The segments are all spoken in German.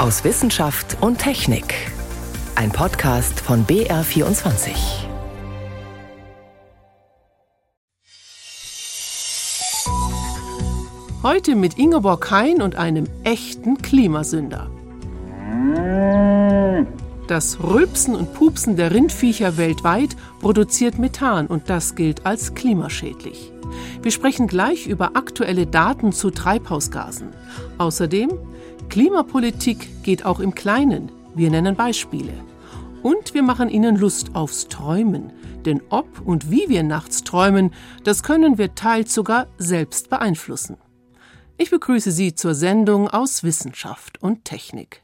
aus Wissenschaft und Technik. Ein Podcast von BR24. Heute mit Ingeborg Hein und einem echten Klimasünder. Das Rülpsen und Pupsen der Rindviecher weltweit produziert Methan und das gilt als klimaschädlich. Wir sprechen gleich über aktuelle Daten zu Treibhausgasen. Außerdem Klimapolitik geht auch im Kleinen. Wir nennen Beispiele. Und wir machen Ihnen Lust aufs Träumen. Denn ob und wie wir nachts träumen, das können wir teils sogar selbst beeinflussen. Ich begrüße Sie zur Sendung aus Wissenschaft und Technik.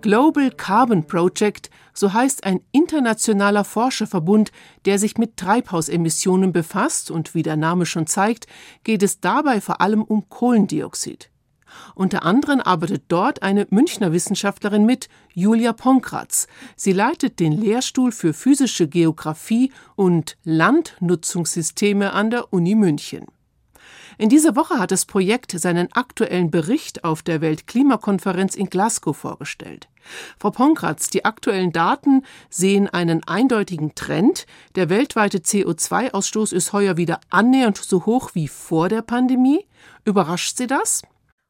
Global Carbon Project, so heißt ein internationaler Forscherverbund, der sich mit Treibhausemissionen befasst, und wie der Name schon zeigt, geht es dabei vor allem um Kohlendioxid. Unter anderem arbeitet dort eine Münchner Wissenschaftlerin mit, Julia Ponkratz. Sie leitet den Lehrstuhl für physische Geographie und Landnutzungssysteme an der Uni München. In dieser Woche hat das Projekt seinen aktuellen Bericht auf der Weltklimakonferenz in Glasgow vorgestellt. Frau Ponkratz, die aktuellen Daten sehen einen eindeutigen Trend. Der weltweite CO2-Ausstoß ist heuer wieder annähernd so hoch wie vor der Pandemie. Überrascht Sie das?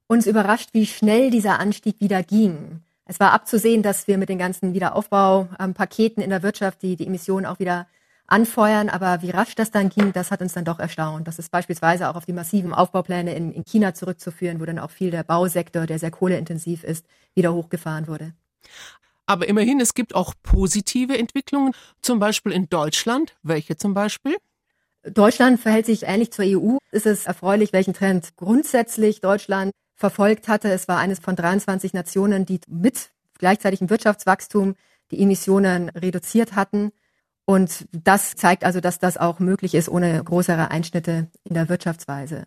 Uns überrascht, wie schnell dieser Anstieg wieder ging. Es war abzusehen, dass wir mit den ganzen Wiederaufbaupaketen in der Wirtschaft die, die Emissionen auch wieder anfeuern. Aber wie rasch das dann ging, das hat uns dann doch erstaunt. Das ist beispielsweise auch auf die massiven Aufbaupläne in, in China zurückzuführen, wo dann auch viel der Bausektor, der sehr kohleintensiv ist, wieder hochgefahren wurde. Aber immerhin, es gibt auch positive Entwicklungen, zum Beispiel in Deutschland. Welche zum Beispiel? Deutschland verhält sich ähnlich zur EU. Ist es erfreulich, welchen Trend grundsätzlich Deutschland verfolgt hatte. Es war eines von 23 Nationen, die mit gleichzeitigem Wirtschaftswachstum die Emissionen reduziert hatten. Und das zeigt also, dass das auch möglich ist ohne größere Einschnitte in der Wirtschaftsweise.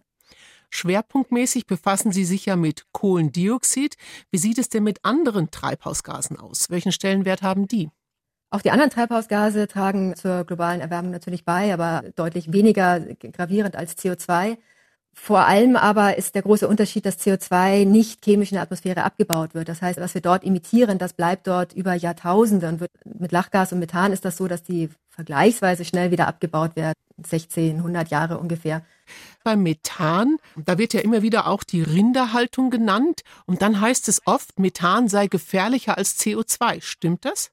Schwerpunktmäßig befassen Sie sich ja mit Kohlendioxid. Wie sieht es denn mit anderen Treibhausgasen aus? Welchen Stellenwert haben die? Auch die anderen Treibhausgase tragen zur globalen Erwärmung natürlich bei, aber deutlich weniger gravierend als CO2. Vor allem aber ist der große Unterschied, dass CO2 nicht chemisch in der Atmosphäre abgebaut wird. Das heißt, was wir dort emittieren, das bleibt dort über Jahrtausende. Und mit Lachgas und Methan ist das so, dass die vergleichsweise schnell wieder abgebaut werden. 16, 100 Jahre ungefähr. Beim Methan, da wird ja immer wieder auch die Rinderhaltung genannt. Und dann heißt es oft, Methan sei gefährlicher als CO2. Stimmt das?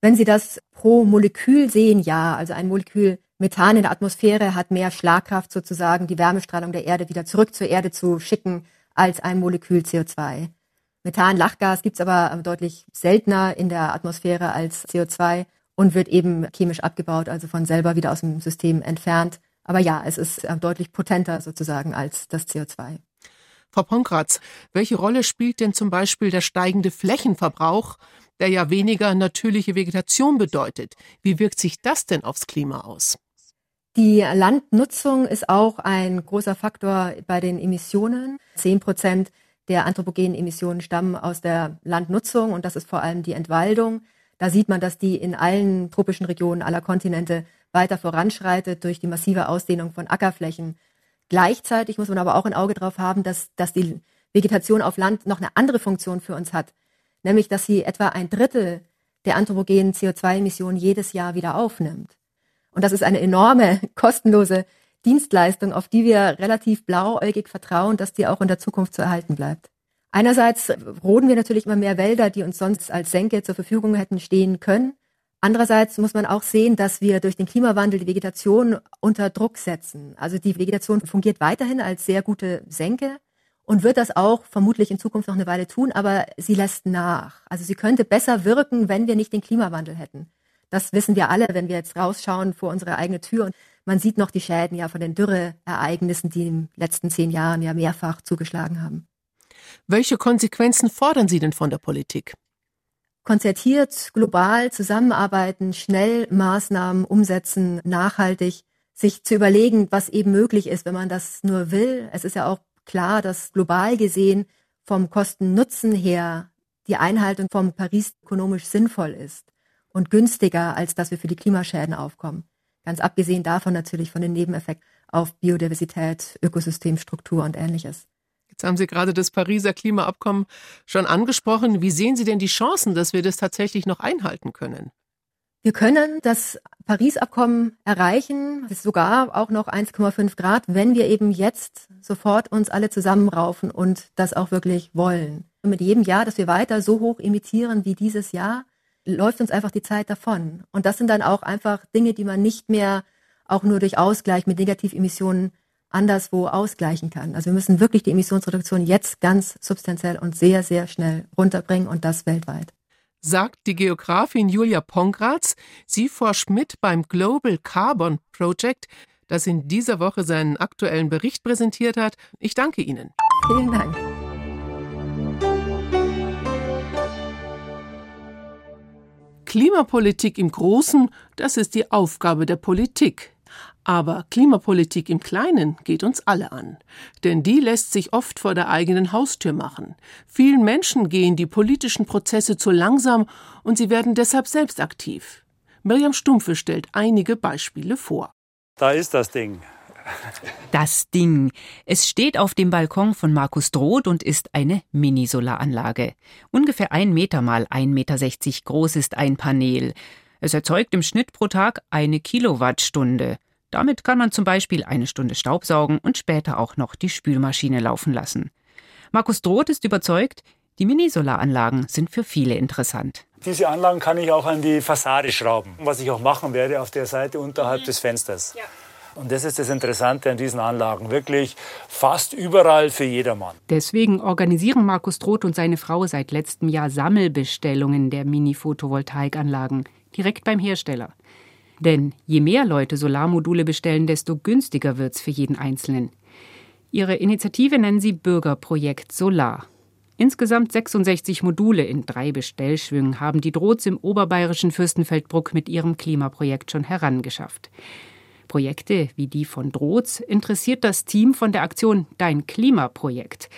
Wenn Sie das pro Molekül sehen, ja. Also ein Molekül Methan in der Atmosphäre hat mehr Schlagkraft sozusagen, die Wärmestrahlung der Erde wieder zurück zur Erde zu schicken, als ein Molekül CO2. Methan, Lachgas gibt's aber deutlich seltener in der Atmosphäre als CO2 und wird eben chemisch abgebaut, also von selber wieder aus dem System entfernt. Aber ja, es ist äh, deutlich potenter sozusagen als das CO2. Frau Ponkratz, welche Rolle spielt denn zum Beispiel der steigende Flächenverbrauch, der ja weniger natürliche Vegetation bedeutet? Wie wirkt sich das denn aufs Klima aus? Die Landnutzung ist auch ein großer Faktor bei den Emissionen. Zehn Prozent der anthropogenen Emissionen stammen aus der Landnutzung und das ist vor allem die Entwaldung. Da sieht man, dass die in allen tropischen Regionen aller Kontinente weiter voranschreitet durch die massive Ausdehnung von Ackerflächen. Gleichzeitig muss man aber auch ein Auge darauf haben, dass, dass die Vegetation auf Land noch eine andere Funktion für uns hat, nämlich dass sie etwa ein Drittel der anthropogenen CO2-Emissionen jedes Jahr wieder aufnimmt. Und das ist eine enorme, kostenlose Dienstleistung, auf die wir relativ blauäugig vertrauen, dass die auch in der Zukunft zu erhalten bleibt. Einerseits roden wir natürlich immer mehr Wälder, die uns sonst als Senke zur Verfügung hätten stehen können. Andererseits muss man auch sehen, dass wir durch den Klimawandel die Vegetation unter Druck setzen. Also die Vegetation fungiert weiterhin als sehr gute Senke und wird das auch vermutlich in Zukunft noch eine Weile tun, aber sie lässt nach. Also sie könnte besser wirken, wenn wir nicht den Klimawandel hätten. Das wissen wir alle, wenn wir jetzt rausschauen vor unsere eigene Tür und man sieht noch die Schäden ja von den Dürreereignissen, die in den letzten zehn Jahren ja mehrfach zugeschlagen haben. Welche Konsequenzen fordern Sie denn von der Politik? Konzertiert, global zusammenarbeiten, schnell Maßnahmen umsetzen, nachhaltig, sich zu überlegen, was eben möglich ist, wenn man das nur will. Es ist ja auch klar, dass global gesehen vom Kosten-Nutzen her die Einhaltung vom Paris ökonomisch sinnvoll ist und günstiger, als dass wir für die Klimaschäden aufkommen. Ganz abgesehen davon natürlich von den Nebeneffekten. auf Biodiversität, Ökosystemstruktur und ähnliches. Jetzt haben Sie gerade das Pariser Klimaabkommen schon angesprochen. Wie sehen Sie denn die Chancen, dass wir das tatsächlich noch einhalten können? Wir können das Paris-Abkommen erreichen, sogar auch noch 1,5 Grad, wenn wir eben jetzt sofort uns alle zusammenraufen und das auch wirklich wollen. Und mit jedem Jahr, dass wir weiter so hoch emittieren wie dieses Jahr, läuft uns einfach die Zeit davon. Und das sind dann auch einfach Dinge, die man nicht mehr auch nur durch Ausgleich mit Negativemissionen anderswo ausgleichen kann. Also wir müssen wirklich die Emissionsreduktion jetzt ganz substanziell und sehr, sehr schnell runterbringen und das weltweit sagt die Geografin Julia Pongratz. Sie forscht mit beim Global Carbon Project, das in dieser Woche seinen aktuellen Bericht präsentiert hat. Ich danke Ihnen. Vielen Dank. Klimapolitik im Großen, das ist die Aufgabe der Politik. Aber Klimapolitik im Kleinen geht uns alle an. Denn die lässt sich oft vor der eigenen Haustür machen. Vielen Menschen gehen die politischen Prozesse zu langsam und sie werden deshalb selbst aktiv. Miriam Stumpfe stellt einige Beispiele vor. Da ist das Ding. Das Ding. Es steht auf dem Balkon von Markus Droth und ist eine Mini-Solaranlage. Ungefähr ein Meter mal 1,60 Meter groß ist ein Panel. Es erzeugt im Schnitt pro Tag eine Kilowattstunde. Damit kann man zum Beispiel eine Stunde Staubsaugen und später auch noch die Spülmaschine laufen lassen. Markus Droth ist überzeugt, die Minisolaranlagen sind für viele interessant. Diese Anlagen kann ich auch an die Fassade schrauben, was ich auch machen werde auf der Seite unterhalb des Fensters. Ja. Und das ist das Interessante an diesen Anlagen. Wirklich fast überall für jedermann. Deswegen organisieren Markus Droth und seine Frau seit letztem Jahr Sammelbestellungen der Mini-Photovoltaikanlagen direkt beim Hersteller. Denn je mehr Leute Solarmodule bestellen, desto günstiger wird's für jeden Einzelnen. Ihre Initiative nennen sie Bürgerprojekt Solar. Insgesamt 66 Module in drei Bestellschwüngen haben die Drohts im oberbayerischen Fürstenfeldbruck mit ihrem Klimaprojekt schon herangeschafft. Projekte wie die von Drohts interessiert das Team von der Aktion Dein Klimaprojekt.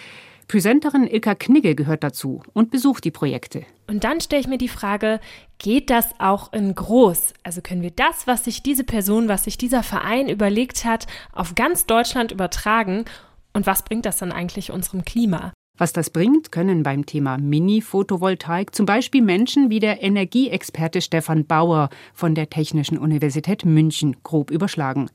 Presenterin Ilka Knigge gehört dazu und besucht die Projekte. Und dann stelle ich mir die Frage, geht das auch in groß? Also können wir das, was sich diese Person, was sich dieser Verein überlegt hat, auf ganz Deutschland übertragen? Und was bringt das dann eigentlich unserem Klima? Was das bringt, können beim Thema Mini-Photovoltaik zum Beispiel Menschen wie der Energieexperte Stefan Bauer von der Technischen Universität München grob überschlagen.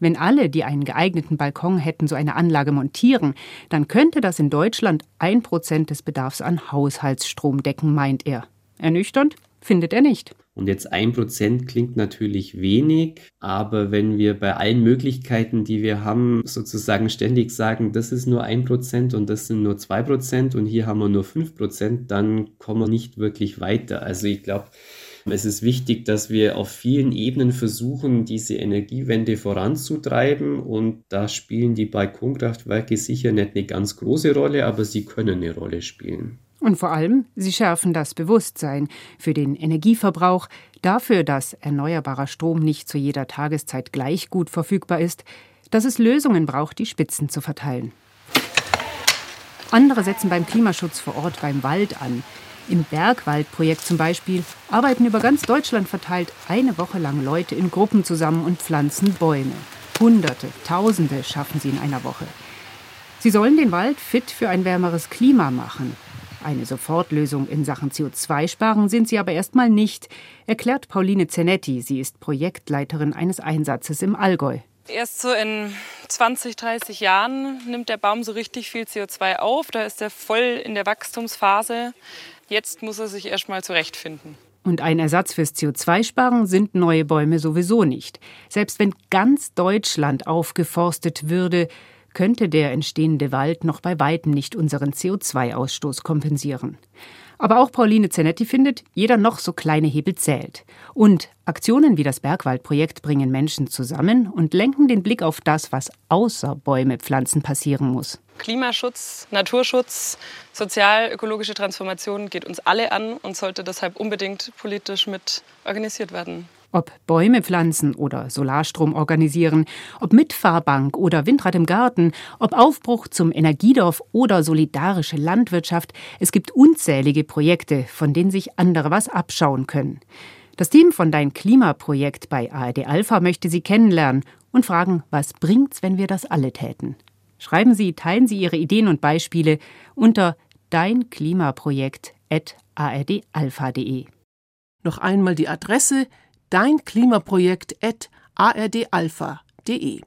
Wenn alle, die einen geeigneten Balkon hätten, so eine Anlage montieren, dann könnte das in Deutschland ein Prozent des Bedarfs an Haushaltsstrom decken, meint er. Ernüchternd findet er nicht. Und jetzt ein Prozent klingt natürlich wenig, aber wenn wir bei allen Möglichkeiten, die wir haben, sozusagen ständig sagen, das ist nur ein Prozent und das sind nur zwei Prozent und hier haben wir nur fünf Prozent, dann kommen wir nicht wirklich weiter. Also ich glaube, es ist wichtig, dass wir auf vielen Ebenen versuchen, diese Energiewende voranzutreiben und da spielen die Balkonkraftwerke sicher nicht eine ganz große Rolle, aber sie können eine Rolle spielen. Und vor allem, sie schärfen das Bewusstsein für den Energieverbrauch, dafür, dass erneuerbarer Strom nicht zu jeder Tageszeit gleich gut verfügbar ist, dass es Lösungen braucht, die Spitzen zu verteilen. Andere setzen beim Klimaschutz vor Ort beim Wald an. Im Bergwaldprojekt zum Beispiel arbeiten über ganz Deutschland verteilt eine Woche lang Leute in Gruppen zusammen und pflanzen Bäume. Hunderte, Tausende schaffen sie in einer Woche. Sie sollen den Wald fit für ein wärmeres Klima machen. Eine Sofortlösung in Sachen CO2-Sparen sind sie aber erstmal nicht, erklärt Pauline Zenetti. Sie ist Projektleiterin eines Einsatzes im Allgäu. Erst so in 20, 30 Jahren nimmt der Baum so richtig viel CO2 auf. Da ist er voll in der Wachstumsphase. Jetzt muss er sich erst mal zurechtfinden. Und ein Ersatz fürs CO2-Sparen sind neue Bäume sowieso nicht. Selbst wenn ganz Deutschland aufgeforstet würde, könnte der entstehende Wald noch bei weitem nicht unseren CO2-Ausstoß kompensieren. Aber auch Pauline Zenetti findet, jeder noch so kleine Hebel zählt. Und Aktionen wie das Bergwaldprojekt bringen Menschen zusammen und lenken den Blick auf das, was außer Bäume pflanzen passieren muss. Klimaschutz, Naturschutz, sozial-ökologische Transformation geht uns alle an und sollte deshalb unbedingt politisch mit organisiert werden. Ob Bäume pflanzen oder Solarstrom organisieren, ob Mitfahrbank oder Windrad im Garten, ob Aufbruch zum Energiedorf oder solidarische Landwirtschaft, es gibt unzählige Projekte, von denen sich andere was abschauen können. Das Team von Dein Klimaprojekt bei ARD Alpha möchte Sie kennenlernen und fragen, was bringt's, wenn wir das alle täten? Schreiben Sie, teilen Sie Ihre Ideen und Beispiele unter deinklimaprojekt.ardalpha.de. Noch einmal die Adresse deinklimaprojekt.ardalpha.de.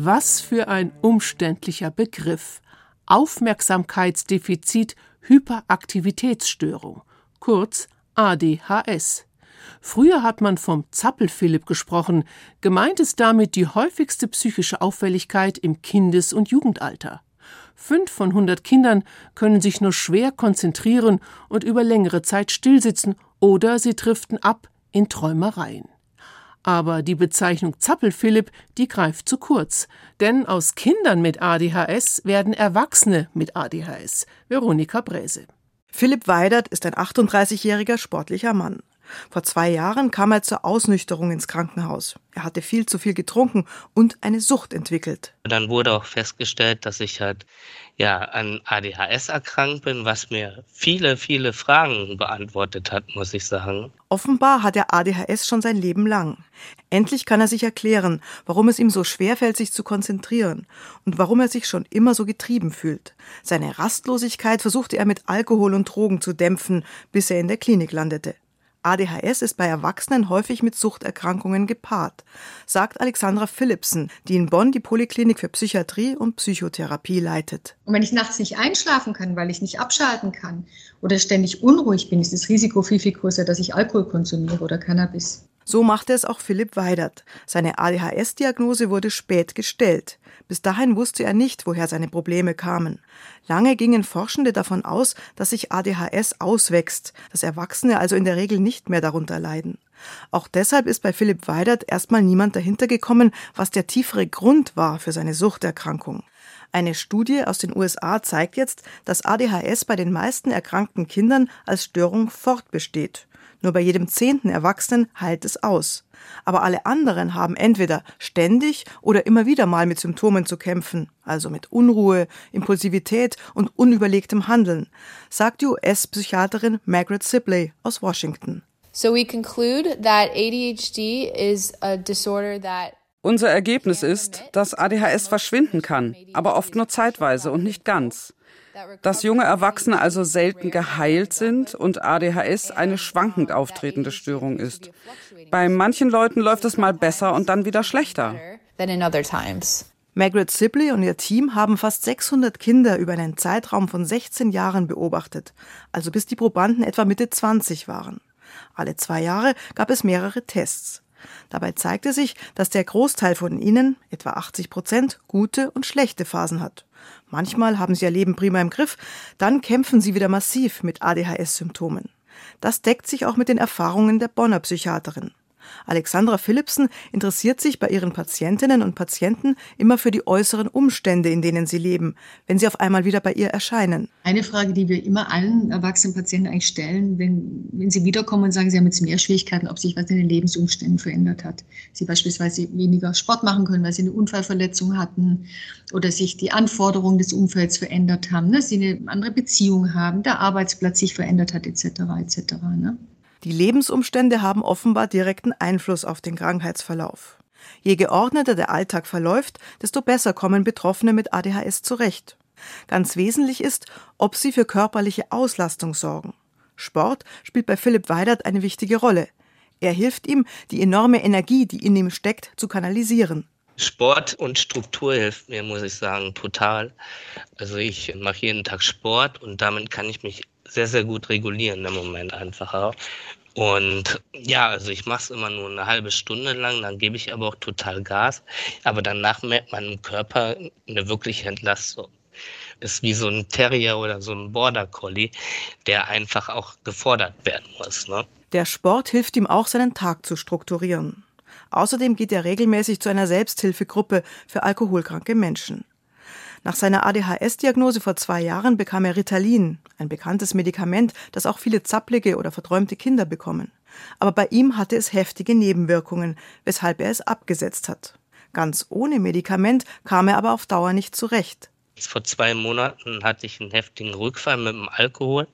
Was für ein umständlicher Begriff. Aufmerksamkeitsdefizit Hyperaktivitätsstörung, kurz ADHS. Früher hat man vom Zappelphilipp gesprochen, gemeint ist damit die häufigste psychische Auffälligkeit im Kindes- und Jugendalter. Fünf von hundert Kindern können sich nur schwer konzentrieren und über längere Zeit stillsitzen oder sie driften ab in Träumereien. Aber die Bezeichnung Zappelphilipp, die greift zu kurz. Denn aus Kindern mit ADHS werden Erwachsene mit ADHS. Veronika Bräse. Philipp Weidert ist ein 38-jähriger sportlicher Mann. Vor zwei Jahren kam er zur Ausnüchterung ins Krankenhaus. Er hatte viel zu viel getrunken und eine Sucht entwickelt. Dann wurde auch festgestellt, dass ich halt ja an ADHS erkrankt bin, was mir viele, viele Fragen beantwortet hat, muss ich sagen. Offenbar hat er ADHS schon sein Leben lang. Endlich kann er sich erklären, warum es ihm so schwer fällt, sich zu konzentrieren und warum er sich schon immer so getrieben fühlt. Seine Rastlosigkeit versuchte er mit Alkohol und Drogen zu dämpfen, bis er in der Klinik landete. ADHS ist bei Erwachsenen häufig mit Suchterkrankungen gepaart, sagt Alexandra Philipsen, die in Bonn die Poliklinik für Psychiatrie und Psychotherapie leitet. Und wenn ich nachts nicht einschlafen kann, weil ich nicht abschalten kann oder ständig unruhig bin, ist das Risiko viel, viel größer, dass ich Alkohol konsumiere oder Cannabis. So machte es auch Philipp Weidert. Seine ADHS-Diagnose wurde spät gestellt. Bis dahin wusste er nicht, woher seine Probleme kamen. Lange gingen Forschende davon aus, dass sich ADHS auswächst, dass Erwachsene also in der Regel nicht mehr darunter leiden. Auch deshalb ist bei Philipp Weidert erstmal niemand dahinter gekommen, was der tiefere Grund war für seine Suchterkrankung. Eine Studie aus den USA zeigt jetzt, dass ADHS bei den meisten erkrankten Kindern als Störung fortbesteht. Nur bei jedem zehnten Erwachsenen heilt es aus. Aber alle anderen haben entweder ständig oder immer wieder mal mit Symptomen zu kämpfen, also mit Unruhe, Impulsivität und unüberlegtem Handeln, sagt die US-Psychiaterin Margaret Sibley aus Washington. So we conclude that ADHD is a disorder that unser Ergebnis ist, dass ADHS verschwinden kann, aber oft nur zeitweise und nicht ganz dass junge Erwachsene also selten geheilt sind und ADHS eine schwankend auftretende Störung ist. Bei manchen Leuten läuft es mal besser und dann wieder schlechter. Margaret Sibley und ihr Team haben fast 600 Kinder über einen Zeitraum von 16 Jahren beobachtet, also bis die Probanden etwa Mitte 20 waren. Alle zwei Jahre gab es mehrere Tests. Dabei zeigte sich, dass der Großteil von ihnen, etwa 80 Prozent, gute und schlechte Phasen hat. Manchmal haben sie ihr Leben prima im Griff, dann kämpfen sie wieder massiv mit ADHS-Symptomen. Das deckt sich auch mit den Erfahrungen der Bonner Psychiaterin. Alexandra Philipsen interessiert sich bei ihren Patientinnen und Patienten immer für die äußeren Umstände, in denen sie leben, wenn sie auf einmal wieder bei ihr erscheinen. Eine Frage, die wir immer allen erwachsenen Patienten eigentlich stellen, wenn, wenn sie wiederkommen und sagen, sie haben jetzt mehr Schwierigkeiten, ob sich was in den Lebensumständen verändert hat. Sie beispielsweise weniger Sport machen können, weil sie eine Unfallverletzung hatten oder sich die Anforderungen des Umfelds verändert haben, ne? sie eine andere Beziehung haben, der Arbeitsplatz sich verändert hat, etc. etc. Die Lebensumstände haben offenbar direkten Einfluss auf den Krankheitsverlauf. Je geordneter der Alltag verläuft, desto besser kommen Betroffene mit ADHS zurecht. Ganz wesentlich ist, ob sie für körperliche Auslastung sorgen. Sport spielt bei Philipp Weidert eine wichtige Rolle. Er hilft ihm, die enorme Energie, die in ihm steckt, zu kanalisieren. Sport und Struktur hilft mir, muss ich sagen, total. Also ich mache jeden Tag Sport und damit kann ich mich sehr, sehr gut regulieren im Moment einfach auch. Und ja, also ich mache es immer nur eine halbe Stunde lang, dann gebe ich aber auch total Gas. Aber danach merkt man im Körper eine wirkliche Entlastung. Ist wie so ein Terrier oder so ein Border Collie, der einfach auch gefordert werden muss. Ne? Der Sport hilft ihm auch, seinen Tag zu strukturieren. Außerdem geht er regelmäßig zu einer Selbsthilfegruppe für alkoholkranke Menschen. Nach seiner ADHS-Diagnose vor zwei Jahren bekam er Ritalin, ein bekanntes Medikament, das auch viele zapplige oder verträumte Kinder bekommen. Aber bei ihm hatte es heftige Nebenwirkungen, weshalb er es abgesetzt hat. Ganz ohne Medikament kam er aber auf Dauer nicht zurecht. Vor zwei Monaten hatte ich einen heftigen Rückfall mit dem Alkohol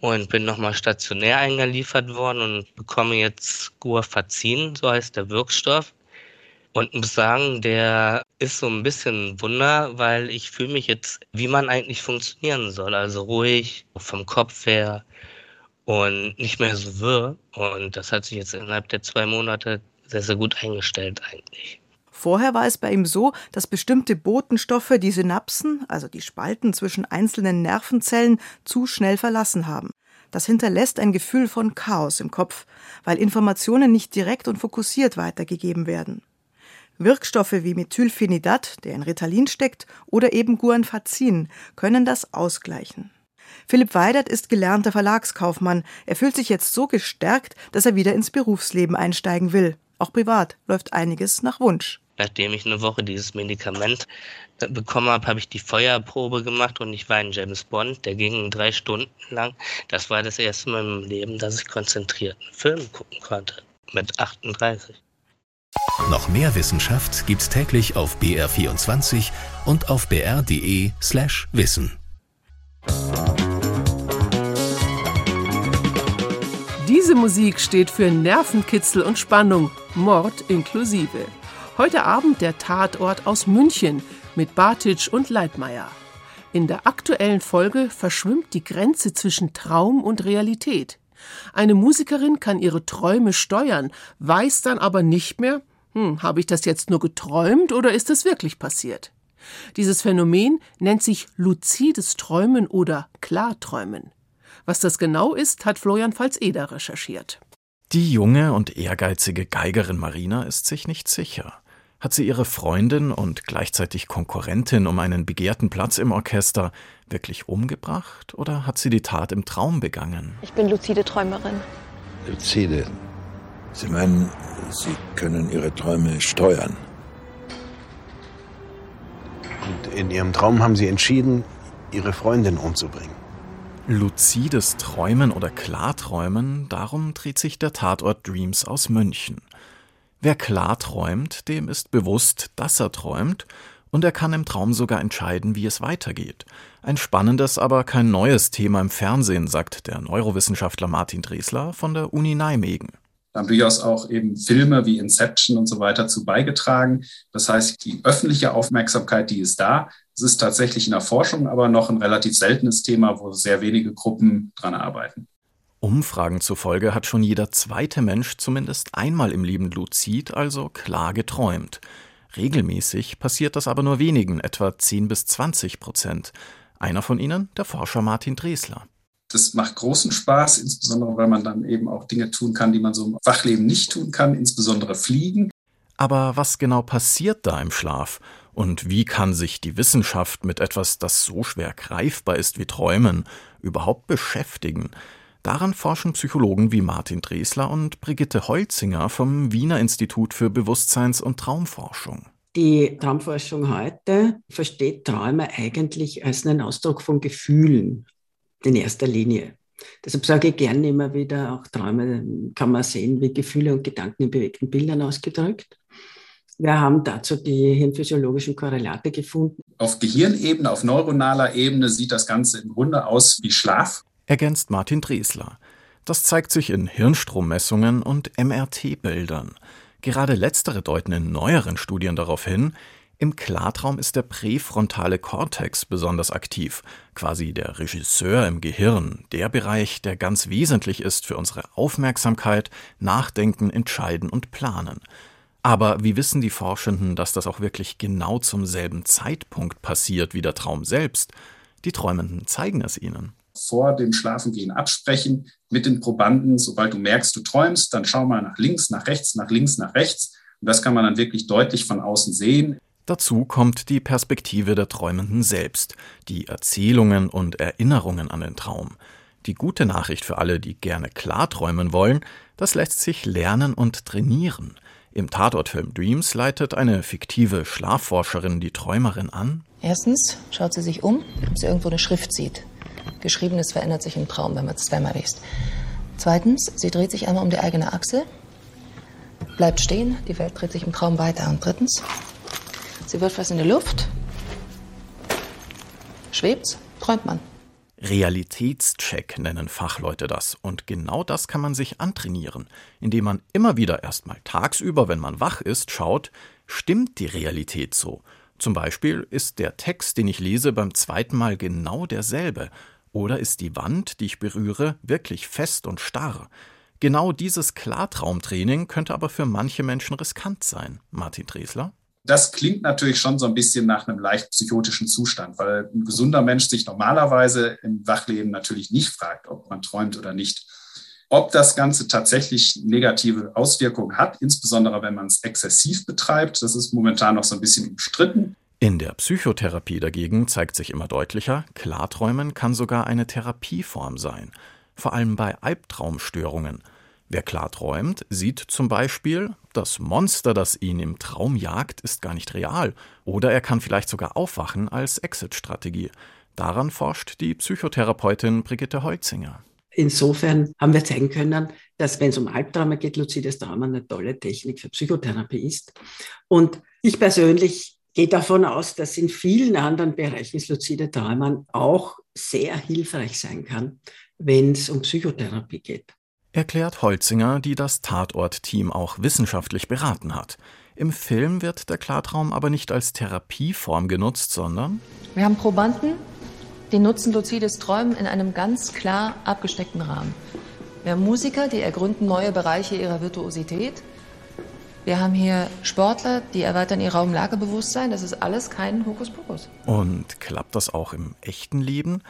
und bin nochmal stationär eingeliefert worden und bekomme jetzt Guafazin, so heißt der Wirkstoff. Und muss sagen, der ist so ein bisschen ein Wunder, weil ich fühle mich jetzt, wie man eigentlich funktionieren soll. Also ruhig, vom Kopf her und nicht mehr so wirr. Und das hat sich jetzt innerhalb der zwei Monate sehr, sehr gut eingestellt eigentlich. Vorher war es bei ihm so, dass bestimmte Botenstoffe die Synapsen, also die Spalten zwischen einzelnen Nervenzellen, zu schnell verlassen haben. Das hinterlässt ein Gefühl von Chaos im Kopf, weil Informationen nicht direkt und fokussiert weitergegeben werden. Wirkstoffe wie Methylphenidat, der in Ritalin steckt, oder eben Guanfacin können das ausgleichen. Philipp Weidert ist gelernter Verlagskaufmann. Er fühlt sich jetzt so gestärkt, dass er wieder ins Berufsleben einsteigen will. Auch privat läuft einiges nach Wunsch. Nachdem ich eine Woche dieses Medikament äh, bekommen habe, habe ich die Feuerprobe gemacht und ich war in James Bond. Der ging drei Stunden lang. Das war das erste Mal im Leben, dass ich konzentriert einen Film gucken konnte. Mit 38. Noch mehr Wissenschaft gibt's täglich auf BR24 und auf br.de/slash wissen. Diese Musik steht für Nervenkitzel und Spannung, Mord inklusive. Heute Abend der Tatort aus München mit Bartitsch und Leitmeier. In der aktuellen Folge verschwimmt die Grenze zwischen Traum und Realität. Eine Musikerin kann ihre Träume steuern, weiß dann aber nicht mehr, hm, habe ich das jetzt nur geträumt oder ist es wirklich passiert? Dieses Phänomen nennt sich luzides Träumen oder Klarträumen. Was das genau ist, hat Florian Pfalz-Eder recherchiert. Die junge und ehrgeizige Geigerin Marina ist sich nicht sicher. Hat sie ihre Freundin und gleichzeitig Konkurrentin um einen begehrten Platz im Orchester wirklich umgebracht oder hat sie die Tat im Traum begangen? Ich bin luzide Träumerin. Luzide? Sie meinen, Sie können Ihre Träume steuern? Und in Ihrem Traum haben Sie entschieden, Ihre Freundin umzubringen. Luzides Träumen oder Klarträumen, darum dreht sich der Tatort Dreams aus München. Wer klar träumt, dem ist bewusst, dass er träumt, und er kann im Traum sogar entscheiden, wie es weitergeht. Ein spannendes, aber kein neues Thema im Fernsehen, sagt der Neurowissenschaftler Martin Dresler von der Uni Nijmegen. Da haben durchaus auch eben Filme wie Inception und so weiter zu beigetragen. Das heißt, die öffentliche Aufmerksamkeit, die ist da. Es ist tatsächlich in der Forschung aber noch ein relativ seltenes Thema, wo sehr wenige Gruppen dran arbeiten. Umfragen zufolge hat schon jeder zweite Mensch zumindest einmal im Leben luzid, also klar geträumt. Regelmäßig passiert das aber nur wenigen, etwa 10 bis 20 Prozent. Einer von ihnen, der Forscher Martin Dresler. Das macht großen Spaß, insbesondere weil man dann eben auch Dinge tun kann, die man so im Wachleben nicht tun kann, insbesondere fliegen. Aber was genau passiert da im Schlaf? Und wie kann sich die Wissenschaft mit etwas, das so schwer greifbar ist wie Träumen, überhaupt beschäftigen? Daran forschen Psychologen wie Martin Dresler und Brigitte Holzinger vom Wiener Institut für Bewusstseins- und Traumforschung. Die Traumforschung heute versteht Träume eigentlich als einen Ausdruck von Gefühlen in erster Linie. Deshalb sage ich gerne immer wieder, auch Träume kann man sehen wie Gefühle und Gedanken in bewegten Bildern ausgedrückt. Wir haben dazu die hirnphysiologischen Korrelate gefunden. Auf Gehirnebene, auf neuronaler Ebene sieht das Ganze im Grunde aus wie Schlaf ergänzt Martin Dresler. Das zeigt sich in Hirnstrommessungen und MRT-Bildern. Gerade letztere deuten in neueren Studien darauf hin, im Klartraum ist der präfrontale Kortex besonders aktiv, quasi der Regisseur im Gehirn, der Bereich, der ganz wesentlich ist für unsere Aufmerksamkeit, Nachdenken, Entscheiden und Planen. Aber wie wissen die Forschenden, dass das auch wirklich genau zum selben Zeitpunkt passiert wie der Traum selbst? Die Träumenden zeigen es ihnen vor dem Schlafengehen absprechen mit den Probanden. Sobald du merkst, du träumst, dann schau mal nach links, nach rechts, nach links, nach rechts. Und das kann man dann wirklich deutlich von außen sehen. Dazu kommt die Perspektive der Träumenden selbst, die Erzählungen und Erinnerungen an den Traum. Die gute Nachricht für alle, die gerne klarträumen wollen, das lässt sich lernen und trainieren. Im Tatortfilm Dreams leitet eine fiktive Schlafforscherin die Träumerin an. Erstens schaut sie sich um, ob sie irgendwo eine Schrift sieht. Geschriebenes verändert sich im Traum, wenn man es zweimal liest. Zweitens, sie dreht sich einmal um die eigene Achse, bleibt stehen, die Welt dreht sich im Traum weiter. Und drittens, sie wirft was in die Luft Schwebt's, träumt man. Realitätscheck nennen Fachleute das. Und genau das kann man sich antrainieren, indem man immer wieder erstmal tagsüber, wenn man wach ist, schaut, stimmt die Realität so? Zum Beispiel ist der Text, den ich lese, beim zweiten Mal genau derselbe. Oder ist die Wand, die ich berühre, wirklich fest und starr? Genau dieses Klartraumtraining könnte aber für manche Menschen riskant sein. Martin Dresler? Das klingt natürlich schon so ein bisschen nach einem leicht psychotischen Zustand, weil ein gesunder Mensch sich normalerweise im Wachleben natürlich nicht fragt, ob man träumt oder nicht. Ob das Ganze tatsächlich negative Auswirkungen hat, insbesondere wenn man es exzessiv betreibt, das ist momentan noch so ein bisschen umstritten. In der Psychotherapie dagegen zeigt sich immer deutlicher, Klarträumen kann sogar eine Therapieform sein, vor allem bei Albtraumstörungen – Wer klar träumt, sieht zum Beispiel, das Monster, das ihn im Traum jagt, ist gar nicht real. Oder er kann vielleicht sogar aufwachen als Exit-Strategie. Daran forscht die Psychotherapeutin Brigitte Heutzinger. Insofern haben wir zeigen können, dass wenn es um Albträume geht, luzides Trauma eine tolle Technik für Psychotherapie ist. Und ich persönlich gehe davon aus, dass in vielen anderen Bereichen luzide Trauma auch sehr hilfreich sein kann, wenn es um Psychotherapie geht erklärt Holzinger, die das Tatort-Team auch wissenschaftlich beraten hat. Im Film wird der Klartraum aber nicht als Therapieform genutzt, sondern Wir haben Probanden, die nutzen luzides Träumen in einem ganz klar abgesteckten Rahmen. Wir haben Musiker, die ergründen neue Bereiche ihrer Virtuosität. Wir haben hier Sportler, die erweitern ihr Raumlagebewusstsein. Das ist alles kein Hokuspokus. Und klappt das auch im echten Leben?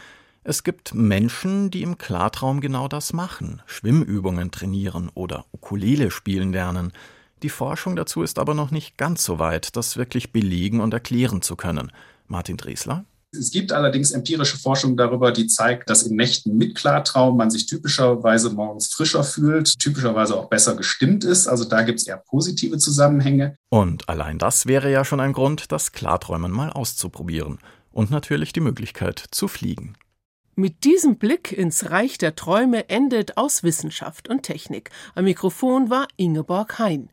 Es gibt Menschen, die im Klartraum genau das machen, Schwimmübungen trainieren oder Ukulele spielen lernen. Die Forschung dazu ist aber noch nicht ganz so weit, das wirklich belegen und erklären zu können. Martin Dresler? Es gibt allerdings empirische Forschung darüber, die zeigt, dass in Nächten mit Klartraum man sich typischerweise morgens frischer fühlt, typischerweise auch besser gestimmt ist. Also da gibt es eher positive Zusammenhänge. Und allein das wäre ja schon ein Grund, das Klarträumen mal auszuprobieren. Und natürlich die Möglichkeit zu fliegen. Mit diesem Blick ins Reich der Träume endet aus Wissenschaft und Technik. Am Mikrofon war Ingeborg Hein.